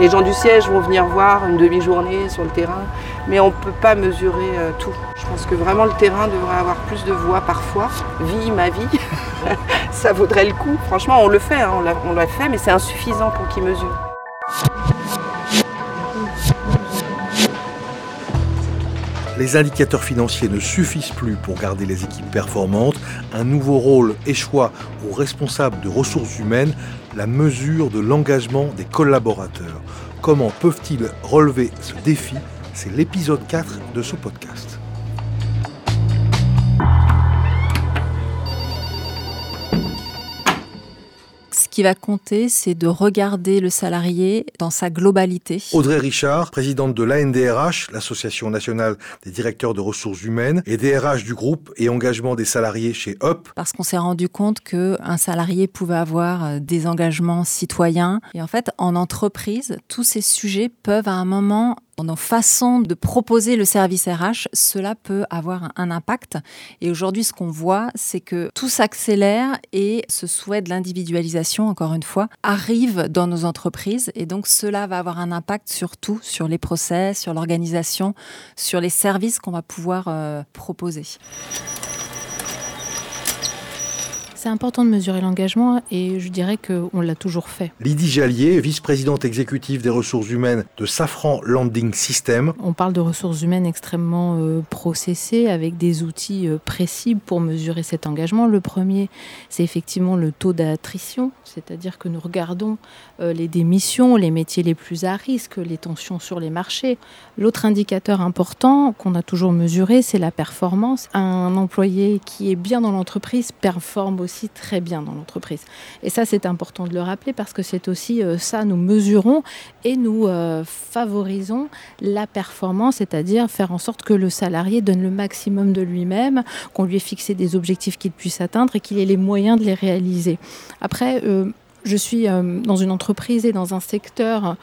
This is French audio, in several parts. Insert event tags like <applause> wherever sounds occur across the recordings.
Les gens du siège vont venir voir une demi-journée sur le terrain, mais on ne peut pas mesurer euh, tout. Je pense que vraiment le terrain devrait avoir plus de voix parfois. Vie, ma vie, <laughs> ça vaudrait le coup. Franchement, on le fait, hein, on l'a fait, mais c'est insuffisant pour qu'il mesure. Les indicateurs financiers ne suffisent plus pour garder les équipes performantes. Un nouveau rôle échoit aux responsables de ressources humaines, la mesure de l'engagement des collaborateurs. Comment peuvent-ils relever ce défi? C'est l'épisode 4 de ce podcast. Qui va compter, c'est de regarder le salarié dans sa globalité. Audrey Richard, présidente de l'ANDRH, l'Association nationale des directeurs de ressources humaines, et DRH du groupe et engagement des salariés chez UP. Parce qu'on s'est rendu compte qu'un salarié pouvait avoir euh, des engagements citoyens. Et en fait, en entreprise, tous ces sujets peuvent à un moment dans nos façons de proposer le service RH, cela peut avoir un impact. Et aujourd'hui, ce qu'on voit, c'est que tout s'accélère et ce souhait de l'individualisation, encore une fois, arrive dans nos entreprises. Et donc, cela va avoir un impact surtout sur les process, sur l'organisation, sur les services qu'on va pouvoir euh, proposer. C'est important de mesurer l'engagement et je dirais qu'on l'a toujours fait. Lydie Jallier, vice-présidente exécutive des ressources humaines de Safran Landing System. On parle de ressources humaines extrêmement euh, processées avec des outils euh, précis pour mesurer cet engagement. Le premier, c'est effectivement le taux d'attrition, c'est-à-dire que nous regardons euh, les démissions, les métiers les plus à risque, les tensions sur les marchés. L'autre indicateur important qu'on a toujours mesuré, c'est la performance. Un employé qui est bien dans l'entreprise performe aussi très bien dans l'entreprise. Et ça, c'est important de le rappeler parce que c'est aussi euh, ça, nous mesurons et nous euh, favorisons la performance, c'est-à-dire faire en sorte que le salarié donne le maximum de lui-même, qu'on lui ait fixé des objectifs qu'il puisse atteindre et qu'il ait les moyens de les réaliser. Après, euh, je suis dans une entreprise et dans un secteur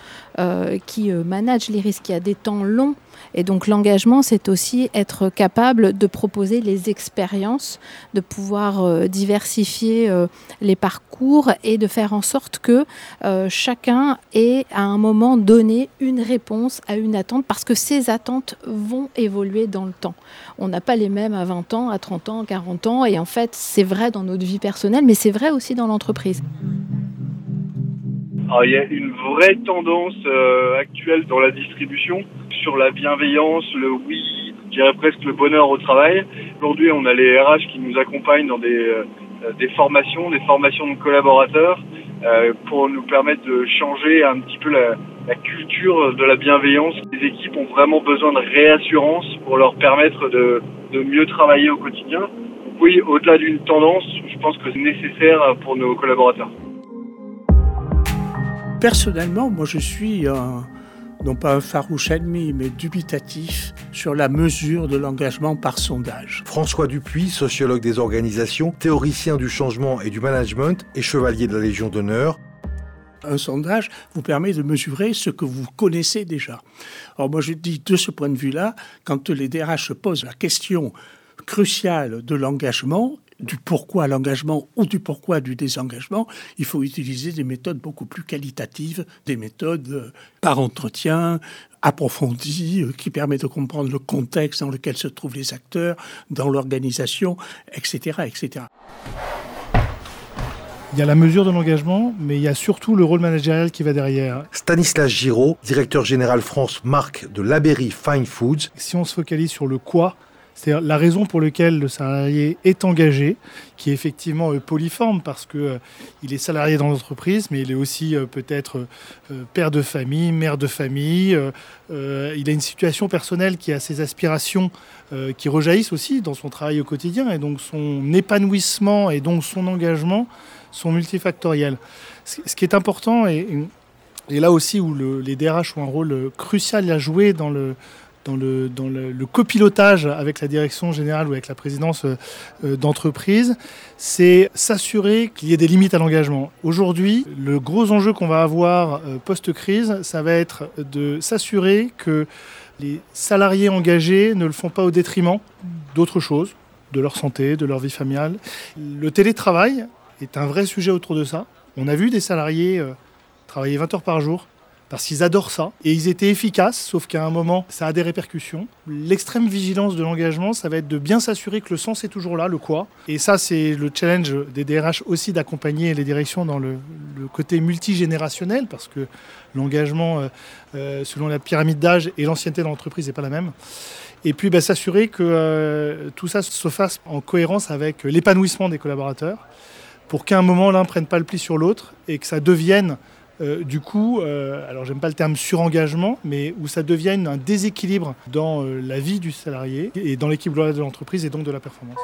qui manage les risques, qui a des temps longs et donc l'engagement, c'est aussi être capable de proposer les expériences, de pouvoir euh, diversifier euh, les parcours et de faire en sorte que euh, chacun ait à un moment donné une réponse à une attente parce que ces attentes vont évoluer dans le temps. On n'a pas les mêmes à 20 ans, à 30 ans, à 40 ans et en fait c'est vrai dans notre vie personnelle mais c'est vrai aussi dans l'entreprise. Il y a une vraie tendance actuelle dans la distribution sur la bienveillance, le oui, je dirais presque le bonheur au travail. Aujourd'hui, on a les RH qui nous accompagnent dans des, euh, des formations, des formations de collaborateurs euh, pour nous permettre de changer un petit peu la, la, culture de la bienveillance. Les équipes ont vraiment besoin de réassurance pour leur permettre de, de mieux travailler au quotidien. Oui, au-delà d'une tendance, je pense que c'est nécessaire pour nos collaborateurs. Personnellement, moi je suis un non pas un farouche ennemi, mais dubitatif sur la mesure de l'engagement par sondage. François Dupuis, sociologue des organisations, théoricien du changement et du management et chevalier de la Légion d'honneur. Un sondage vous permet de mesurer ce que vous connaissez déjà. Alors moi je dis de ce point de vue-là, quand les DRH se posent la question cruciale de l'engagement, du pourquoi l'engagement ou du pourquoi du désengagement, il faut utiliser des méthodes beaucoup plus qualitatives, des méthodes euh, par entretien, approfondies, euh, qui permettent de comprendre le contexte dans lequel se trouvent les acteurs, dans l'organisation, etc., etc. Il y a la mesure de l'engagement, mais il y a surtout le rôle managérial qui va derrière. Stanislas Giraud, directeur général France marque de Laberry Fine Foods. Si on se focalise sur le quoi, c'est la raison pour laquelle le salarié est engagé, qui est effectivement euh, polyforme parce que euh, il est salarié dans l'entreprise, mais il est aussi euh, peut-être père de famille, mère de famille. il a une situation personnelle qui a ses aspirations qui rejaillissent aussi dans son travail au quotidien, et donc son épanouissement et donc son engagement sont multifactoriels. Ce qui est important et, et là aussi où les DRH ont un rôle crucial à jouer dans le dans le, copilotage avec la direction générale ou avec la présidence euh, euh, d'entreprise, c'est s'assurer qu'il y ait des limites à l'engagement. Aujourd'hui, le gros enjeu qu'on va avoir euh, post-crise, ça va être de s'assurer que les salariés engagés ne le font pas au détriment d'autres choses, de leur santé, de leur vie familiale. Le télétravail est un vrai sujet autour de ça. On a vu des salariés travailler 20 heures par jour parce qu'ils adorent ça. Et ils étaient efficaces, sauf qu'à un moment, ça a des répercussions. L'extrême vigilance de l'engagement, ça va être de bien s'assurer que le sens est toujours là, le quoi. Et ça, c'est le challenge des DRH aussi d'accompagner les directions dans le, côté multigénérationnel, parce que l'engagement, euh, euh, selon la pyramide d'âge et l'ancienneté de l'entreprise, n'est pas la même. Et puis bah, s'assurer que euh, tout ça se fasse en cohérence avec l'épanouissement des collaborateurs, pour qu'à un moment l'un ne prenne pas le pli sur l'autre et que ça devienne euh, du coup, euh, alors j'aime pas le terme surengagement, mais où ça devienne un déséquilibre dans euh, la vie du salarié et dans l'équipe globale de l'entreprise et donc de la performance.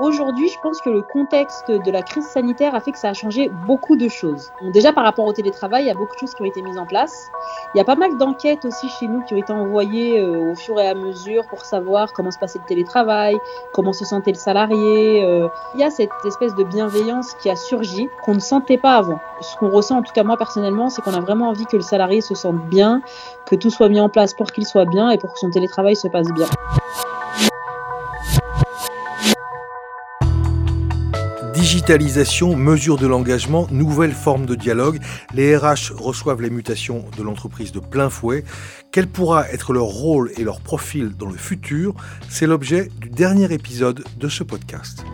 Aujourd'hui, je pense que le contexte de la crise sanitaire a fait que ça a changé beaucoup de choses. déjà par rapport au télétravail, il y a beaucoup de choses qui ont été mises en place. Il y a pas mal d'enquêtes aussi chez nous qui ont été envoyées euh, au fur et à mesure pour savoir comment se passait le télétravail, comment se sentait le salarié. Euh. Il y a cette espèce de bienveillance qui a surgi qu'on ne sentait pas avant. Ce qu'on ressent, en tout cas moi personnellement, c'est qu'on a vraiment envie que le salarié se sente bien, que tout soit mis en place pour qu'il soit bien et pour que son télétravail se passe bien. Digitalisation, mesure de l'engagement, nouvelle forme de dialogue. Les RH reçoivent les mutations de l'entreprise de plein fouet. Quel pourra être leur rôle et leur profil dans le futur? C'est l'objet du dernier épisode de ce podcast.